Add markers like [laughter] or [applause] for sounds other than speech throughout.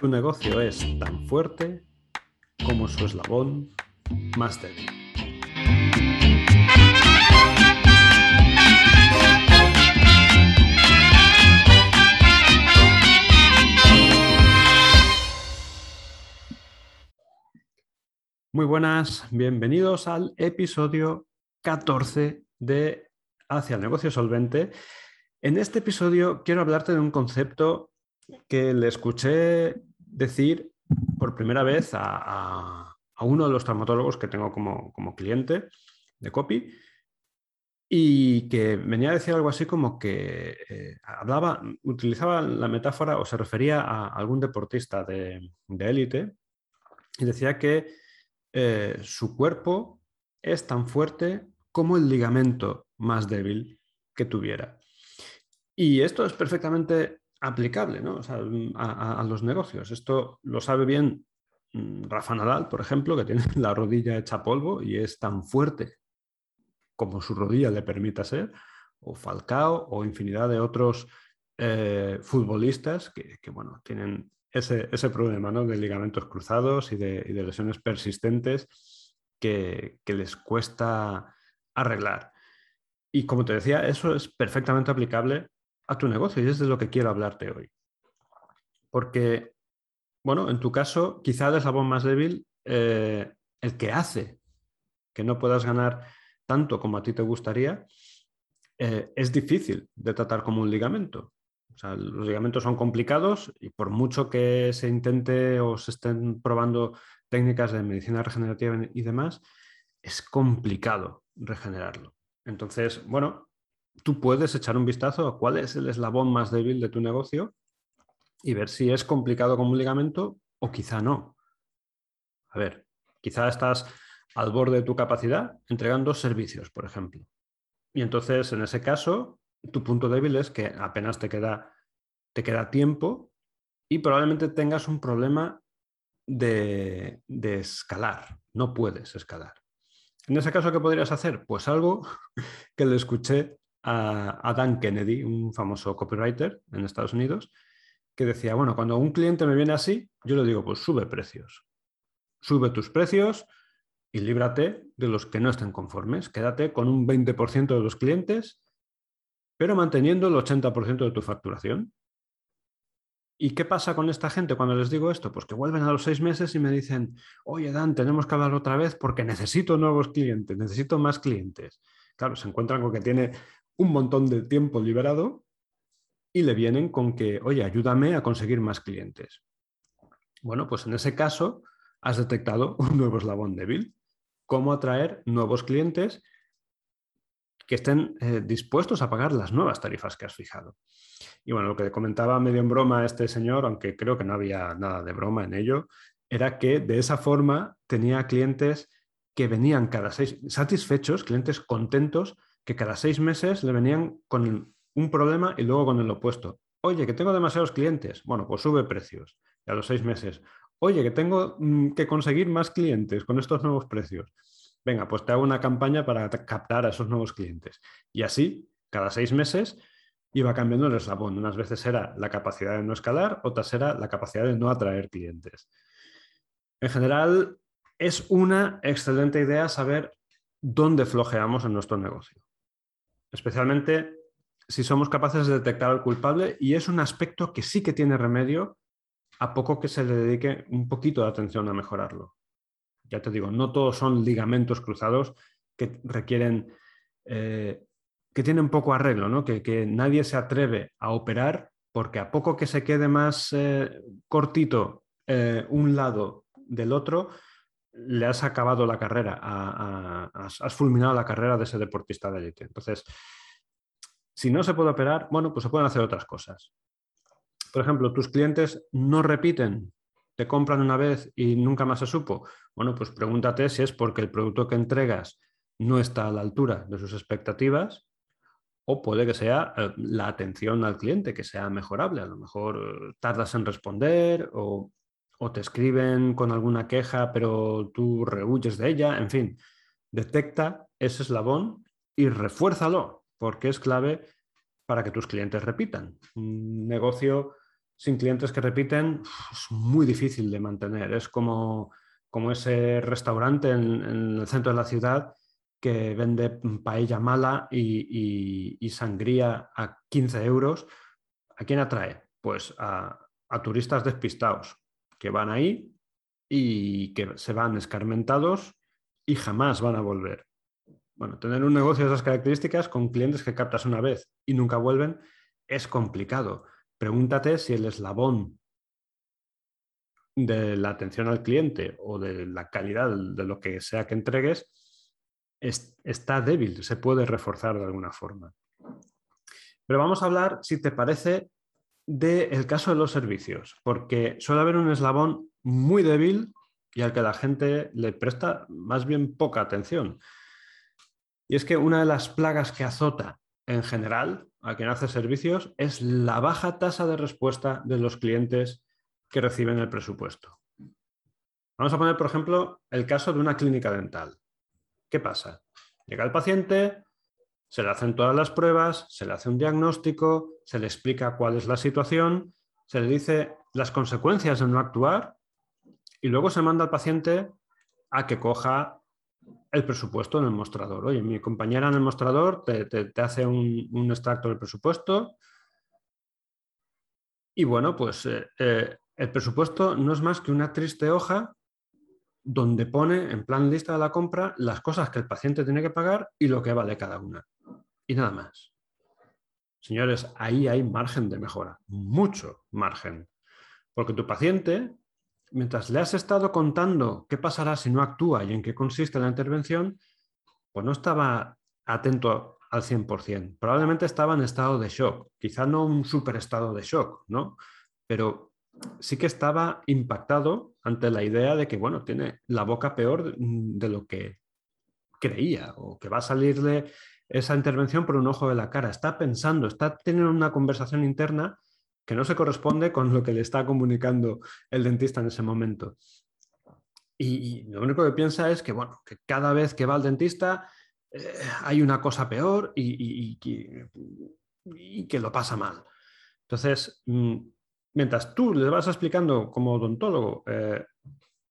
Tu negocio es tan fuerte como su eslabón más débil. Muy buenas, bienvenidos al episodio 14 de Hacia el negocio solvente. En este episodio quiero hablarte de un concepto que le escuché decir por primera vez a, uno de los traumatólogos que tengo como, cliente de copy y que venía a decir algo así como que eh, hablaba, utilizaba la metáfora o se refería a algún deportista de élite y decía que eh, su cuerpo es tan fuerte como el ligamento más débil que tuviera. Y esto es perfectamente aplicable a, los negocios. Esto lo sabe bien mm, Rafa Nadal, por ejemplo, que tiene [laughs] la rodilla hecha polvo y es tan fuerte como su rodilla le permita ser, o Falcao, o infinidad de otros eh, futbolistas que, bueno, tienen ese, problema ¿no? de ligamentos cruzados y de, lesiones persistentes que, les cuesta arreglar. Y como te decía, eso es perfectamente aplicable a tu negocio y es de lo que quiero hablarte hoy. Porque, bueno, en tu caso, quizá el eslabón más débil, eh, el que hace que no puedas ganar tanto como a ti te gustaría, eh, es difícil de tratar como un ligamento los ligamentos son complicados y por mucho que se intente o se estén probando técnicas de medicina regenerativa y demás, es complicado regenerarlo. Entonces, bueno, tú puedes echar un vistazo a cuál es el eslabón más débil de tu negocio y ver si es complicado como un ligamento o quizá no. A ver, quizá estás al borde de tu capacidad entregando servicios, por ejemplo. Y entonces, en ese caso, tu punto débil es que apenas te queda, te queda tiempo y probablemente tengas un problema de, escalar. No puedes escalar. En ese caso, ¿qué podrías hacer? Pues algo [laughs] que le escuché a, Dan Kennedy, un famoso copywriter en Estados Unidos, que decía, bueno, cuando un cliente me viene así, yo le digo, pues sube precios. Sube tus precios y líbrate de los que no estén conformes. Quédate con un 20% de los clientes pero manteniendo el 80% de tu facturación. ¿Y qué pasa con esta gente cuando les digo esto? Pues que vuelven a los seis meses y me dicen, oye Dan, tenemos que hablar otra vez porque necesito nuevos clientes, necesito más clientes. Claro, se encuentran con que tiene un montón de tiempo liberado y le vienen con que, oye, ayúdame a conseguir más clientes. Bueno, pues en ese caso has detectado [laughs] un nuevo eslabón débil. ¿Cómo atraer nuevos clientes que estén eh, dispuestos a pagar las nuevas tarifas que has fijado. Y bueno, lo que comentaba medio en broma este señor, aunque creo que no había nada de broma en ello, era que de esa forma tenía clientes que venían cada seis, satisfechos, clientes contentos, que cada seis meses le venían con un problema y luego con el opuesto. Oye, que tengo demasiados clientes. Bueno, pues sube precios. Y a los seis meses. Oye, que tengo mm, que conseguir más clientes con estos nuevos precios venga, pues te hago una campaña para captar a esos nuevos clientes. Y así, cada seis meses, iba cambiando el eslabón. Unas veces era la capacidad de no escalar, otras era la capacidad de no atraer clientes. En general, es una excelente idea saber dónde flojeamos en nuestro negocio. Especialmente si somos capaces de detectar al culpable y es un aspecto que sí que tiene remedio a poco que se le dedique un poquito de atención a mejorarlo ya te digo, no todos son ligamentos cruzados que requieren, eh, que tienen poco arreglo, ¿no? que, nadie se atreve a operar porque a poco que se quede más eh, cortito eh, un lado del otro, le has acabado la carrera, has, fulminado la carrera de ese deportista de élite. Entonces, si no se puede operar, bueno, pues se pueden hacer otras cosas. Por ejemplo, tus clientes no repiten te compran una vez y nunca más se supo? Bueno, pues pregúntate si es porque el producto que entregas no está a la altura de sus expectativas o puede que sea eh, la atención al cliente, que sea mejorable. A lo mejor eh, tardas en responder o, te escriben con alguna queja, pero tú rehuyes de ella. En fin, detecta ese eslabón y refuérzalo, porque es clave para que tus clientes repitan. Un negocio sin clientes que repiten es muy difícil de mantener. Es como, como ese restaurante en, el centro de la ciudad que vende paella mala y, sangría a 15 euros. ¿A quién atrae? Pues a turistas despistados que van ahí y que se van escarmentados y jamás van a volver. Bueno, tener un negocio de esas características con clientes que captas una vez y nunca vuelven es complicado. Pregúntate si el eslabón de la atención al cliente o de la calidad de lo que sea que entregues está débil, se puede reforzar de alguna forma. Pero vamos a hablar, si te parece, del caso de los servicios, porque suele haber un eslabón muy débil y al que la gente le presta más bien poca atención. Y es que una de las plagas que azota en general a quien hace servicios es la baja tasa de respuesta de los clientes que reciben el presupuesto. Vamos a poner, por ejemplo, el caso de una clínica dental. ¿Qué pasa? Llega el paciente, se le hacen todas las pruebas, se le hace un diagnóstico, se le explica cuál es la situación, se le dice las consecuencias de no actuar y luego se manda al paciente a que coja el presupuesto en el mostrador. Oye, mi compañera en el mostrador te, hace un, extracto del presupuesto y bueno, pues eh, eh, el presupuesto no es más que una triste hoja donde pone en plan lista de la compra las cosas que el paciente tiene que pagar y lo que vale cada una. Y nada más. Señores, ahí hay margen de mejora, mucho margen. Porque tu paciente mientras le has estado contando qué pasará si no actúa y en qué consiste la intervención, pues no estaba atento al 100%. Probablemente estaba en estado de shock, quizá no un super estado de shock, ¿no? Pero sí que estaba impactado ante la idea de que, bueno, tiene la boca peor de lo que creía o que va a salirle esa intervención por un ojo de la cara. Está pensando, está teniendo una conversación interna que no se corresponde con lo que le está comunicando el dentista en ese momento. Y, lo único que piensa es que, bueno, que cada vez que va al dentista eh, hay una cosa peor y, que lo pasa mal. Entonces, mm, mientras tú le vas explicando como odontólogo, eh,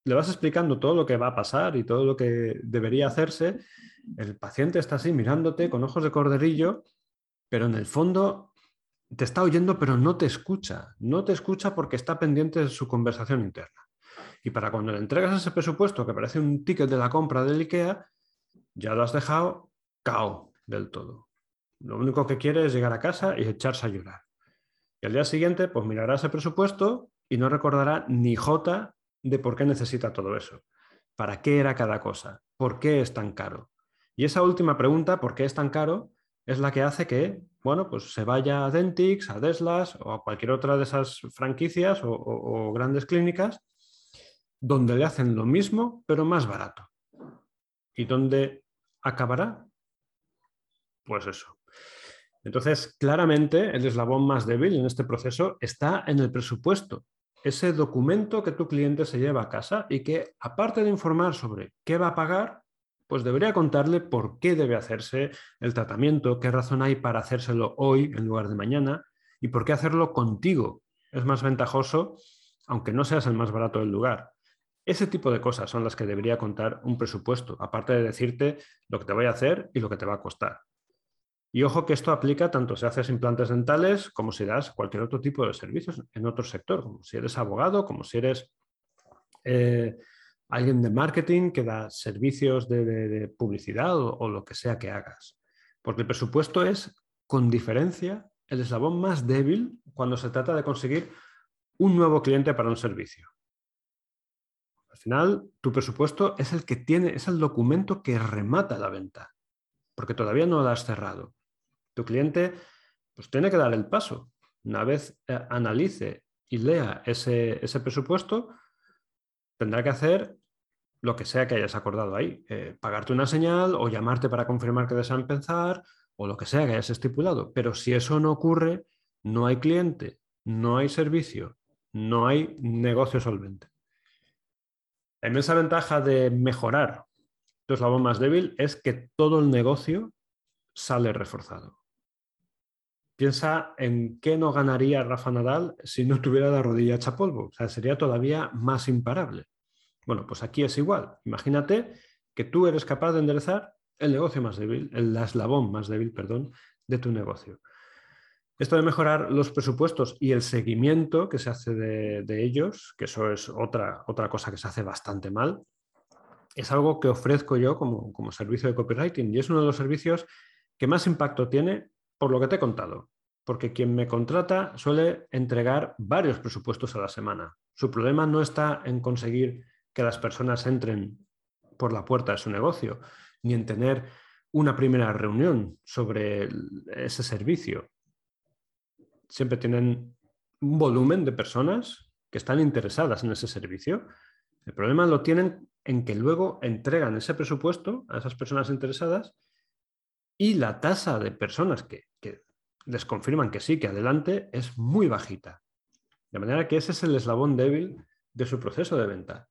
le vas explicando todo lo que va a pasar y todo lo que debería hacerse, el paciente está así mirándote con ojos de corderillo, pero en el fondo te está oyendo, pero no te escucha. No te escucha porque está pendiente de su conversación interna. Y para cuando le entregas ese presupuesto que parece un ticket de la compra del IKEA, ya lo has dejado cao del todo. Lo único que quiere es llegar a casa y echarse a llorar. Y al día siguiente, pues mirará ese presupuesto y no recordará ni jota de por qué necesita todo eso. ¿Para qué era cada cosa? ¿Por qué es tan caro? Y esa última pregunta, ¿por qué es tan caro? es la que hace que, bueno, pues se vaya a Dentix, a Deslas o a cualquier otra de esas franquicias o, grandes clínicas donde le hacen lo mismo, pero más barato. ¿Y dónde acabará? Pues eso. Entonces, claramente, el eslabón más débil en este proceso está en el presupuesto. Ese documento que tu cliente se lleva a casa y que, aparte de informar sobre qué va a pagar, pues debería contarle por qué debe hacerse el tratamiento, qué razón hay para hacérselo hoy en lugar de mañana y por qué hacerlo contigo. Es más ventajoso, aunque no seas el más barato del lugar. Ese tipo de cosas son las que debería contar un presupuesto, aparte de decirte lo que te voy a hacer y lo que te va a costar. Y ojo que esto aplica tanto si haces implantes dentales como si das cualquier otro tipo de servicios en otro sector, como si eres abogado, como si eres eh, alguien de marketing que da servicios de, publicidad o, lo que sea que hagas. Porque el presupuesto es, con diferencia, el eslabón más débil cuando se trata de conseguir un nuevo cliente para un servicio. Al final, tu presupuesto es el que tiene, es el documento que remata la venta, porque todavía no la has cerrado. Tu cliente pues, tiene que dar el paso. Una vez eh, analice y lea ese, ese presupuesto, tendrá que hacer lo que sea que hayas acordado ahí. Eh, pagarte una señal o llamarte para confirmar que desean pensar o lo que sea que hayas estipulado. Pero si eso no ocurre, no hay cliente, no hay servicio, no hay negocio solvente. La inmensa ventaja de mejorar tu eslabón más débil es que todo el negocio sale reforzado. Piensa en qué no ganaría Rafa Nadal si no tuviera la rodilla hecha polvo. O sea, sería todavía más imparable. Bueno, pues aquí es igual. Imagínate que tú eres capaz de enderezar el negocio más débil, el eslabón más débil, perdón, de tu negocio. Esto de mejorar los presupuestos y el seguimiento que se hace de, ellos, que eso es otra, otra cosa que se hace bastante mal, es algo que ofrezco yo como, como servicio de copywriting y es uno de los servicios que más impacto tiene por lo que te he contado, porque quien me contrata suele entregar varios presupuestos a la semana. Su problema no está en conseguir que las personas entren por la puerta de su negocio, ni en tener una primera reunión sobre ese servicio. Siempre tienen un volumen de personas que están interesadas en ese servicio. El problema lo tienen en que luego entregan ese presupuesto a esas personas interesadas y la tasa de personas que, les confirman que sí, que adelante, es muy bajita. De manera que ese es el eslabón débil de su proceso de venta.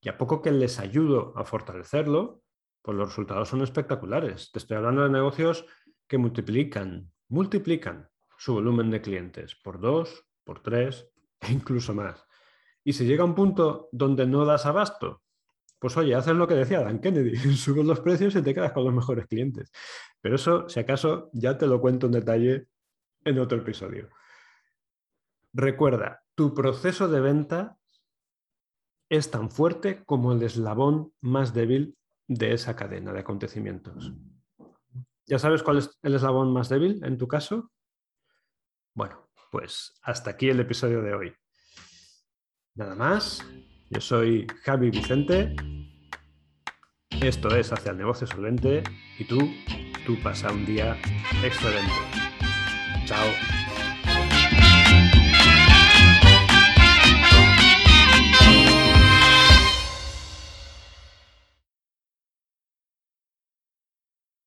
Y a poco que les ayudo a fortalecerlo, pues los resultados son espectaculares. Te estoy hablando de negocios que multiplican, multiplican su volumen de clientes por dos, por tres e incluso más. Y si llega un punto donde no das abasto, pues oye, haces lo que decía Dan Kennedy, [laughs] subes los precios y te quedas con los mejores clientes. Pero eso, si acaso, ya te lo cuento en detalle en otro episodio. Recuerda, tu proceso de venta es tan fuerte como el eslabón más débil de esa cadena de acontecimientos. ¿Ya sabes cuál es el eslabón más débil en tu caso? Bueno, pues hasta aquí el episodio de hoy. Nada más, yo soy Javi Vicente. Esto es Hacia el Negocio Solvente y tú, tú pasa un día excelente. Chao.